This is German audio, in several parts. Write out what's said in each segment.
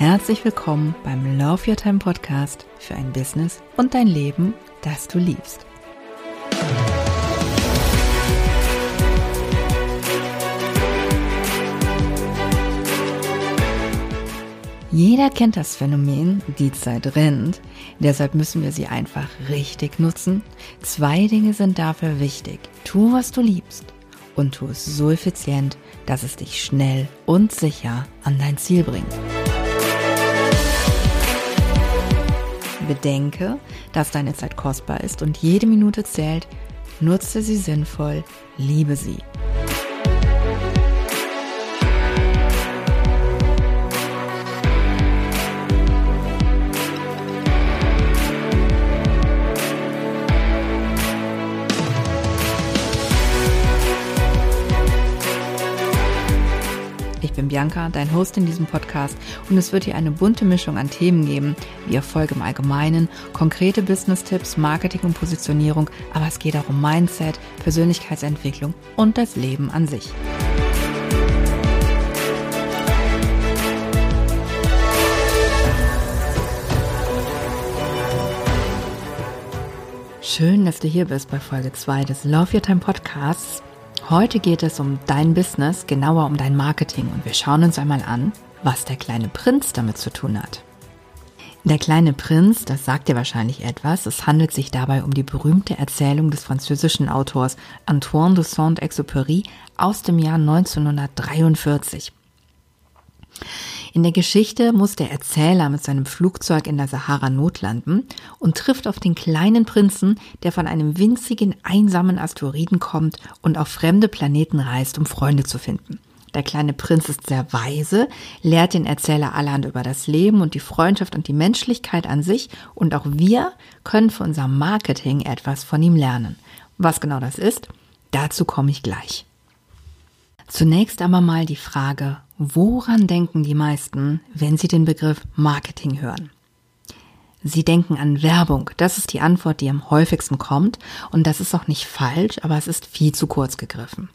Herzlich willkommen beim Love Your Time Podcast für ein Business und dein Leben, das du liebst. Jeder kennt das Phänomen, die Zeit rennt, deshalb müssen wir sie einfach richtig nutzen. Zwei Dinge sind dafür wichtig. Tu, was du liebst und tu es so effizient, dass es dich schnell und sicher an dein Ziel bringt. Bedenke, dass deine Zeit kostbar ist und jede Minute zählt. Nutze sie sinnvoll, liebe sie. Bianca, dein Host in diesem Podcast und es wird hier eine bunte Mischung an Themen geben, wie Erfolg im Allgemeinen, konkrete Business-Tipps, Marketing und Positionierung, aber es geht auch um Mindset, Persönlichkeitsentwicklung und das Leben an sich. Schön, dass du hier bist bei Folge 2 des Love Your Time Podcasts. Heute geht es um dein Business, genauer um dein Marketing und wir schauen uns einmal an, was der kleine Prinz damit zu tun hat. Der kleine Prinz, das sagt dir wahrscheinlich etwas, es handelt sich dabei um die berühmte Erzählung des französischen Autors Antoine de Saint-Exupéry aus dem Jahr 1943. In der Geschichte muss der Erzähler mit seinem Flugzeug in der Sahara notlanden und trifft auf den kleinen Prinzen, der von einem winzigen, einsamen Asteroiden kommt und auf fremde Planeten reist, um Freunde zu finden. Der kleine Prinz ist sehr weise, lehrt den Erzähler allerhand über das Leben und die Freundschaft und die Menschlichkeit an sich und auch wir können für unser Marketing etwas von ihm lernen. Was genau das ist, dazu komme ich gleich. Zunächst aber mal die Frage, woran denken die meisten, wenn sie den Begriff Marketing hören? Sie denken an Werbung. Das ist die Antwort, die am häufigsten kommt. Und das ist auch nicht falsch, aber es ist viel zu kurz gegriffen.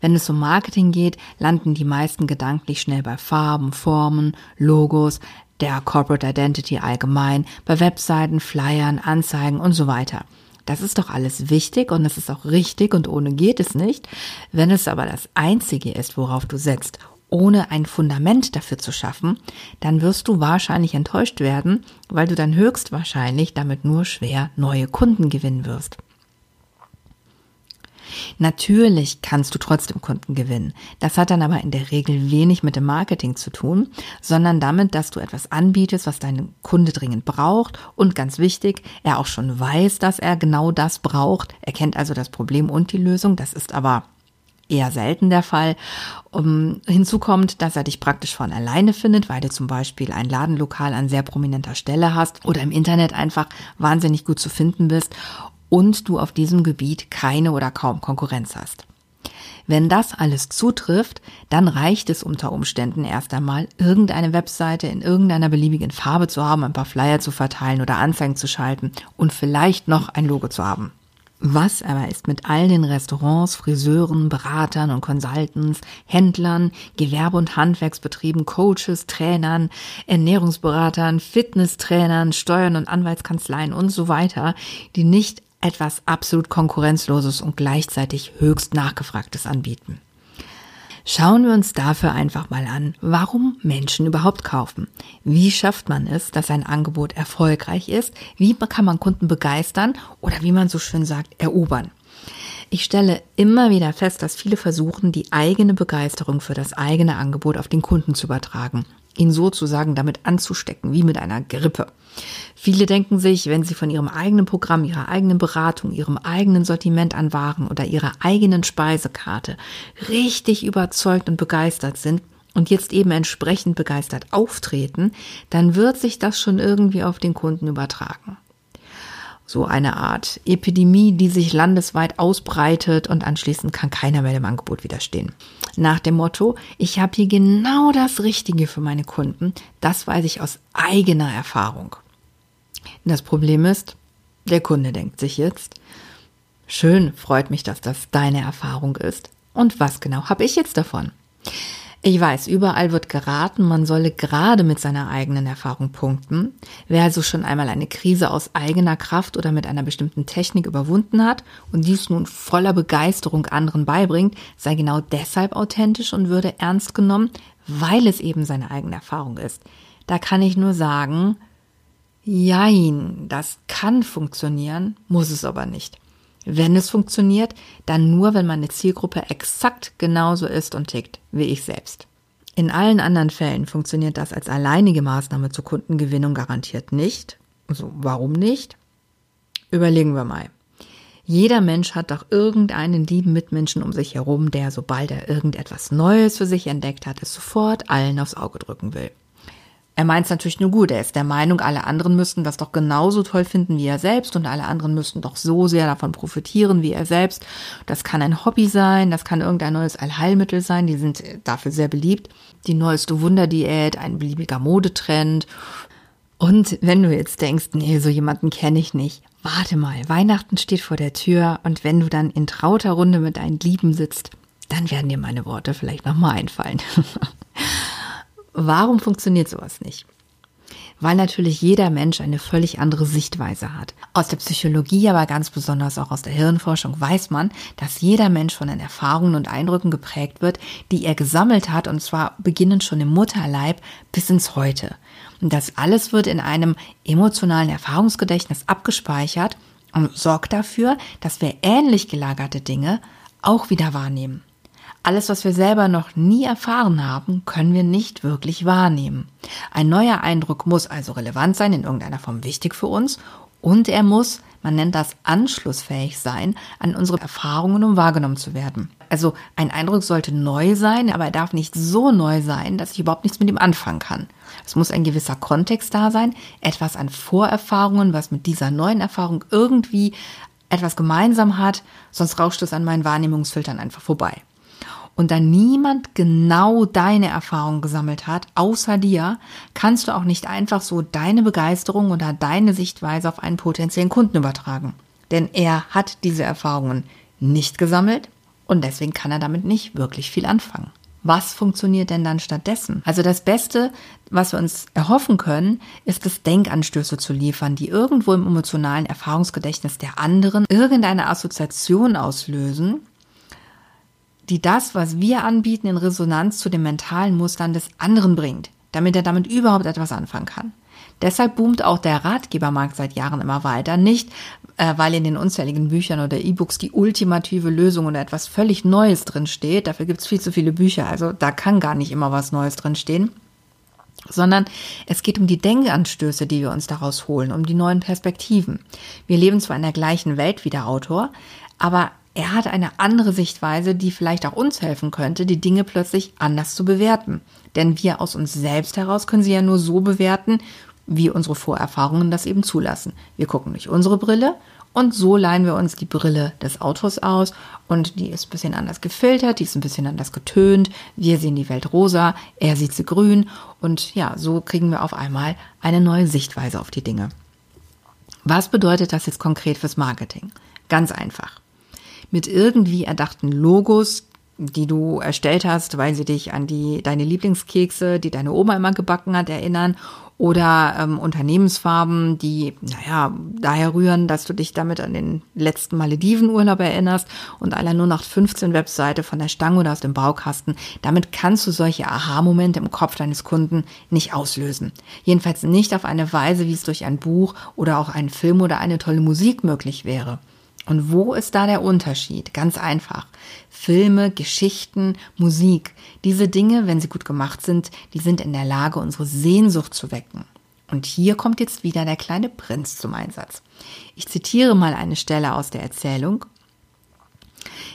Wenn es um Marketing geht, landen die meisten gedanklich schnell bei Farben, Formen, Logos, der Corporate Identity allgemein, bei Webseiten, Flyern, Anzeigen und so weiter. Das ist doch alles wichtig und es ist auch richtig und ohne geht es nicht. Wenn es aber das Einzige ist, worauf du setzt, ohne ein Fundament dafür zu schaffen, dann wirst du wahrscheinlich enttäuscht werden, weil du dann höchstwahrscheinlich damit nur schwer neue Kunden gewinnen wirst. Natürlich kannst du trotzdem Kunden gewinnen. Das hat dann aber in der Regel wenig mit dem Marketing zu tun, sondern damit, dass du etwas anbietest, was dein Kunde dringend braucht und ganz wichtig, er auch schon weiß, dass er genau das braucht. Er kennt also das Problem und die Lösung. Das ist aber eher selten der Fall. Um, hinzu kommt, dass er dich praktisch von alleine findet, weil du zum Beispiel ein Ladenlokal an sehr prominenter Stelle hast oder im Internet einfach wahnsinnig gut zu finden bist und du auf diesem Gebiet keine oder kaum Konkurrenz hast. Wenn das alles zutrifft, dann reicht es unter Umständen erst einmal, irgendeine Webseite in irgendeiner beliebigen Farbe zu haben, ein paar Flyer zu verteilen oder Anzeigen zu schalten und vielleicht noch ein Logo zu haben. Was aber ist mit all den Restaurants, Friseuren, Beratern und Consultants, Händlern, Gewerbe- und Handwerksbetrieben, Coaches, Trainern, Ernährungsberatern, Fitnesstrainern, Steuern- und Anwaltskanzleien und so weiter, die nicht etwas absolut Konkurrenzloses und gleichzeitig höchst Nachgefragtes anbieten. Schauen wir uns dafür einfach mal an, warum Menschen überhaupt kaufen. Wie schafft man es, dass ein Angebot erfolgreich ist? Wie kann man Kunden begeistern oder wie man so schön sagt, erobern? Ich stelle immer wieder fest, dass viele versuchen, die eigene Begeisterung für das eigene Angebot auf den Kunden zu übertragen ihn sozusagen damit anzustecken, wie mit einer Grippe. Viele denken sich, wenn sie von ihrem eigenen Programm, ihrer eigenen Beratung, ihrem eigenen Sortiment an Waren oder ihrer eigenen Speisekarte richtig überzeugt und begeistert sind und jetzt eben entsprechend begeistert auftreten, dann wird sich das schon irgendwie auf den Kunden übertragen so eine Art Epidemie, die sich landesweit ausbreitet und anschließend kann keiner mehr dem Angebot widerstehen. Nach dem Motto, ich habe hier genau das Richtige für meine Kunden, das weiß ich aus eigener Erfahrung. Das Problem ist, der Kunde denkt sich jetzt, schön, freut mich, dass das deine Erfahrung ist. Und was genau habe ich jetzt davon? Ich weiß, überall wird geraten, man solle gerade mit seiner eigenen Erfahrung punkten. Wer also schon einmal eine Krise aus eigener Kraft oder mit einer bestimmten Technik überwunden hat und dies nun voller Begeisterung anderen beibringt, sei genau deshalb authentisch und würde ernst genommen, weil es eben seine eigene Erfahrung ist. Da kann ich nur sagen, jein, das kann funktionieren, muss es aber nicht. Wenn es funktioniert, dann nur, wenn meine Zielgruppe exakt genauso ist und tickt wie ich selbst. In allen anderen Fällen funktioniert das als alleinige Maßnahme zur Kundengewinnung garantiert nicht. Also warum nicht? Überlegen wir mal. Jeder Mensch hat doch irgendeinen lieben Mitmenschen um sich herum, der, sobald er irgendetwas Neues für sich entdeckt hat, es sofort allen aufs Auge drücken will. Er meint es natürlich nur gut. Er ist der Meinung, alle anderen müssten das doch genauso toll finden wie er selbst und alle anderen müssten doch so sehr davon profitieren wie er selbst. Das kann ein Hobby sein, das kann irgendein neues Allheilmittel sein, die sind dafür sehr beliebt. Die neueste Wunderdiät, ein beliebiger Modetrend. Und wenn du jetzt denkst, nee, so jemanden kenne ich nicht, warte mal, Weihnachten steht vor der Tür und wenn du dann in trauter Runde mit deinen Lieben sitzt, dann werden dir meine Worte vielleicht nochmal einfallen. Warum funktioniert sowas nicht? Weil natürlich jeder Mensch eine völlig andere Sichtweise hat. Aus der Psychologie, aber ganz besonders auch aus der Hirnforschung weiß man, dass jeder Mensch von den Erfahrungen und Eindrücken geprägt wird, die er gesammelt hat, und zwar beginnend schon im Mutterleib bis ins Heute. Und das alles wird in einem emotionalen Erfahrungsgedächtnis abgespeichert und sorgt dafür, dass wir ähnlich gelagerte Dinge auch wieder wahrnehmen. Alles, was wir selber noch nie erfahren haben, können wir nicht wirklich wahrnehmen. Ein neuer Eindruck muss also relevant sein, in irgendeiner Form wichtig für uns und er muss, man nennt das anschlussfähig sein, an unsere Erfahrungen, um wahrgenommen zu werden. Also ein Eindruck sollte neu sein, aber er darf nicht so neu sein, dass ich überhaupt nichts mit ihm anfangen kann. Es muss ein gewisser Kontext da sein, etwas an Vorerfahrungen, was mit dieser neuen Erfahrung irgendwie etwas gemeinsam hat, sonst rauscht es an meinen Wahrnehmungsfiltern einfach vorbei und da niemand genau deine Erfahrung gesammelt hat, außer dir, kannst du auch nicht einfach so deine Begeisterung oder deine Sichtweise auf einen potenziellen Kunden übertragen. Denn er hat diese Erfahrungen nicht gesammelt und deswegen kann er damit nicht wirklich viel anfangen. Was funktioniert denn dann stattdessen? Also das Beste, was wir uns erhoffen können, ist es, Denkanstöße zu liefern, die irgendwo im emotionalen Erfahrungsgedächtnis der anderen irgendeine Assoziation auslösen, die das, was wir anbieten, in Resonanz zu den mentalen Mustern des anderen bringt, damit er damit überhaupt etwas anfangen kann. Deshalb boomt auch der Ratgebermarkt seit Jahren immer weiter. Nicht, äh, weil in den unzähligen Büchern oder E-Books die ultimative Lösung oder etwas völlig Neues drin steht. Dafür gibt's viel zu viele Bücher. Also da kann gar nicht immer was Neues drin stehen. Sondern es geht um die Denkanstöße, die wir uns daraus holen, um die neuen Perspektiven. Wir leben zwar in der gleichen Welt wie der Autor, aber er hat eine andere Sichtweise, die vielleicht auch uns helfen könnte, die Dinge plötzlich anders zu bewerten. Denn wir aus uns selbst heraus können sie ja nur so bewerten, wie unsere Vorerfahrungen das eben zulassen. Wir gucken durch unsere Brille und so leihen wir uns die Brille des Autors aus und die ist ein bisschen anders gefiltert, die ist ein bisschen anders getönt. Wir sehen die Welt rosa, er sieht sie grün und ja, so kriegen wir auf einmal eine neue Sichtweise auf die Dinge. Was bedeutet das jetzt konkret fürs Marketing? Ganz einfach mit irgendwie erdachten Logos, die du erstellt hast, weil sie dich an die deine Lieblingskekse, die deine Oma immer gebacken hat, erinnern oder ähm, Unternehmensfarben, die naja daher rühren, dass du dich damit an den letzten Maledivenurlaub erinnerst und aller nur noch 15 Webseite von der Stange oder aus dem Baukasten. Damit kannst du solche Aha-Momente im Kopf deines Kunden nicht auslösen. Jedenfalls nicht auf eine Weise, wie es durch ein Buch oder auch einen Film oder eine tolle Musik möglich wäre. Und wo ist da der Unterschied? Ganz einfach. Filme, Geschichten, Musik, diese Dinge, wenn sie gut gemacht sind, die sind in der Lage, unsere Sehnsucht zu wecken. Und hier kommt jetzt wieder der kleine Prinz zum Einsatz. Ich zitiere mal eine Stelle aus der Erzählung.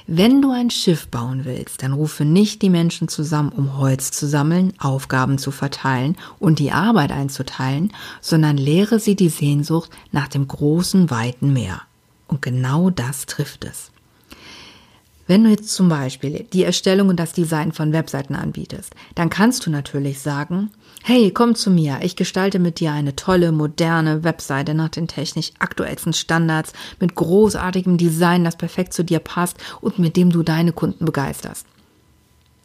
Wenn du ein Schiff bauen willst, dann rufe nicht die Menschen zusammen, um Holz zu sammeln, Aufgaben zu verteilen und die Arbeit einzuteilen, sondern lehre sie die Sehnsucht nach dem großen, weiten Meer. Und genau das trifft es. Wenn du jetzt zum Beispiel die Erstellung und das Design von Webseiten anbietest, dann kannst du natürlich sagen, hey, komm zu mir, ich gestalte mit dir eine tolle, moderne Webseite nach den technisch aktuellsten Standards, mit großartigem Design, das perfekt zu dir passt und mit dem du deine Kunden begeisterst.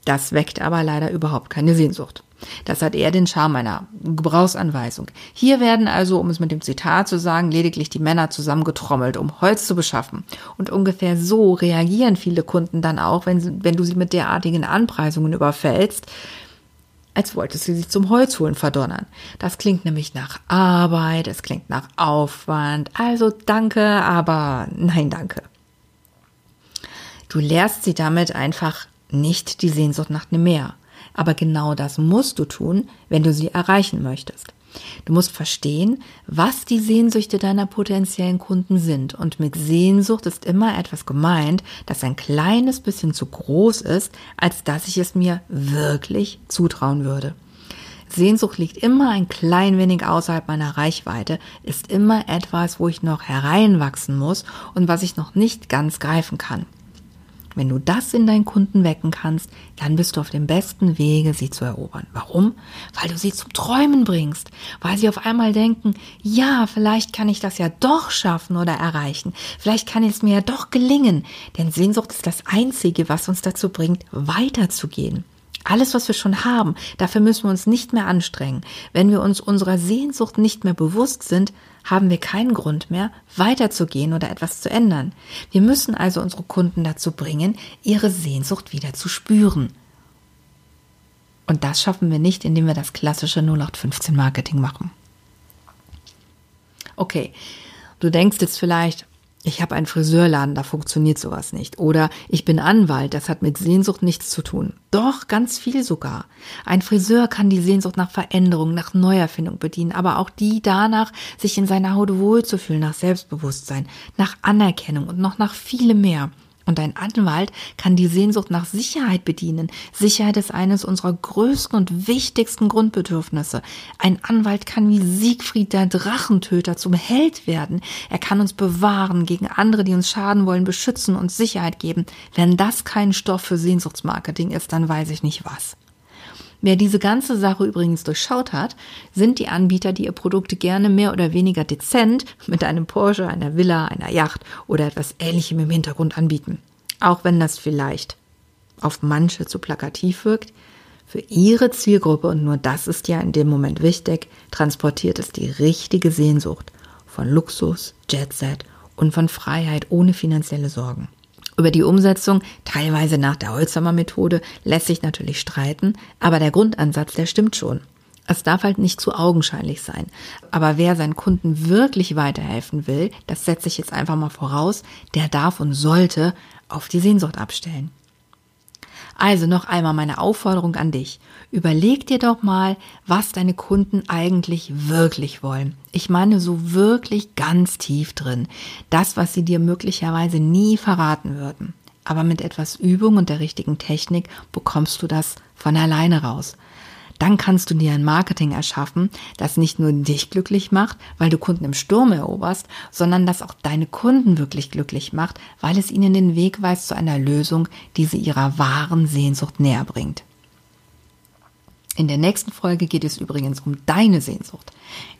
Das weckt aber leider überhaupt keine Sehnsucht. Das hat eher den Charme einer Gebrauchsanweisung. Hier werden also, um es mit dem Zitat zu sagen, lediglich die Männer zusammengetrommelt, um Holz zu beschaffen. Und ungefähr so reagieren viele Kunden dann auch, wenn, wenn du sie mit derartigen Anpreisungen überfällst, als wolltest du sie zum Holzholen verdonnern. Das klingt nämlich nach Arbeit, es klingt nach Aufwand. Also danke, aber nein, danke. Du lehrst sie damit einfach nicht die Sehnsucht nach dem Meer. Aber genau das musst du tun, wenn du sie erreichen möchtest. Du musst verstehen, was die Sehnsüchte deiner potenziellen Kunden sind. Und mit Sehnsucht ist immer etwas gemeint, das ein kleines bisschen zu groß ist, als dass ich es mir wirklich zutrauen würde. Sehnsucht liegt immer ein klein wenig außerhalb meiner Reichweite, ist immer etwas, wo ich noch hereinwachsen muss und was ich noch nicht ganz greifen kann. Wenn du das in deinen Kunden wecken kannst, dann bist du auf dem besten Wege, sie zu erobern. Warum? Weil du sie zum Träumen bringst, weil sie auf einmal denken, ja, vielleicht kann ich das ja doch schaffen oder erreichen, vielleicht kann es mir ja doch gelingen, denn Sehnsucht ist das Einzige, was uns dazu bringt, weiterzugehen. Alles, was wir schon haben, dafür müssen wir uns nicht mehr anstrengen. Wenn wir uns unserer Sehnsucht nicht mehr bewusst sind, haben wir keinen Grund mehr, weiterzugehen oder etwas zu ändern. Wir müssen also unsere Kunden dazu bringen, ihre Sehnsucht wieder zu spüren. Und das schaffen wir nicht, indem wir das klassische 0815 Marketing machen. Okay, du denkst jetzt vielleicht, ich habe einen Friseurladen, da funktioniert sowas nicht. Oder ich bin Anwalt, das hat mit Sehnsucht nichts zu tun. Doch, ganz viel sogar. Ein Friseur kann die Sehnsucht nach Veränderung, nach Neuerfindung bedienen, aber auch die danach, sich in seiner Haut wohlzufühlen, nach Selbstbewusstsein, nach Anerkennung und noch nach vielem mehr. Und ein Anwalt kann die Sehnsucht nach Sicherheit bedienen. Sicherheit ist eines unserer größten und wichtigsten Grundbedürfnisse. Ein Anwalt kann wie Siegfried der Drachentöter zum Held werden. Er kann uns bewahren gegen andere, die uns schaden wollen, beschützen und Sicherheit geben. Wenn das kein Stoff für Sehnsuchtsmarketing ist, dann weiß ich nicht was. Wer diese ganze Sache übrigens durchschaut hat, sind die Anbieter, die ihr Produkte gerne mehr oder weniger dezent mit einem Porsche, einer Villa, einer Yacht oder etwas Ähnlichem im Hintergrund anbieten. Auch wenn das vielleicht auf manche zu plakativ wirkt, für ihre Zielgruppe, und nur das ist ja in dem Moment wichtig, transportiert es die richtige Sehnsucht von Luxus, Jetset und von Freiheit ohne finanzielle Sorgen. Über die Umsetzung, teilweise nach der Holzhammer Methode, lässt sich natürlich streiten, aber der Grundansatz, der stimmt schon. Es darf halt nicht zu augenscheinlich sein. Aber wer seinen Kunden wirklich weiterhelfen will, das setze ich jetzt einfach mal voraus, der darf und sollte auf die Sehnsucht abstellen. Also noch einmal meine Aufforderung an dich. Überleg dir doch mal, was deine Kunden eigentlich wirklich wollen. Ich meine so wirklich ganz tief drin. Das, was sie dir möglicherweise nie verraten würden. Aber mit etwas Übung und der richtigen Technik bekommst du das von alleine raus dann kannst du dir ein Marketing erschaffen, das nicht nur dich glücklich macht, weil du Kunden im Sturm eroberst, sondern das auch deine Kunden wirklich glücklich macht, weil es ihnen den Weg weist zu einer Lösung, die sie ihrer wahren Sehnsucht näher bringt. In der nächsten Folge geht es übrigens um deine Sehnsucht.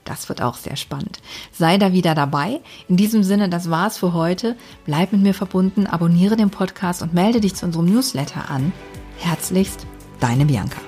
Das wird auch sehr spannend. Sei da wieder dabei. In diesem Sinne, das war's für heute. Bleib mit mir verbunden, abonniere den Podcast und melde dich zu unserem Newsletter an. Herzlichst, deine Bianca.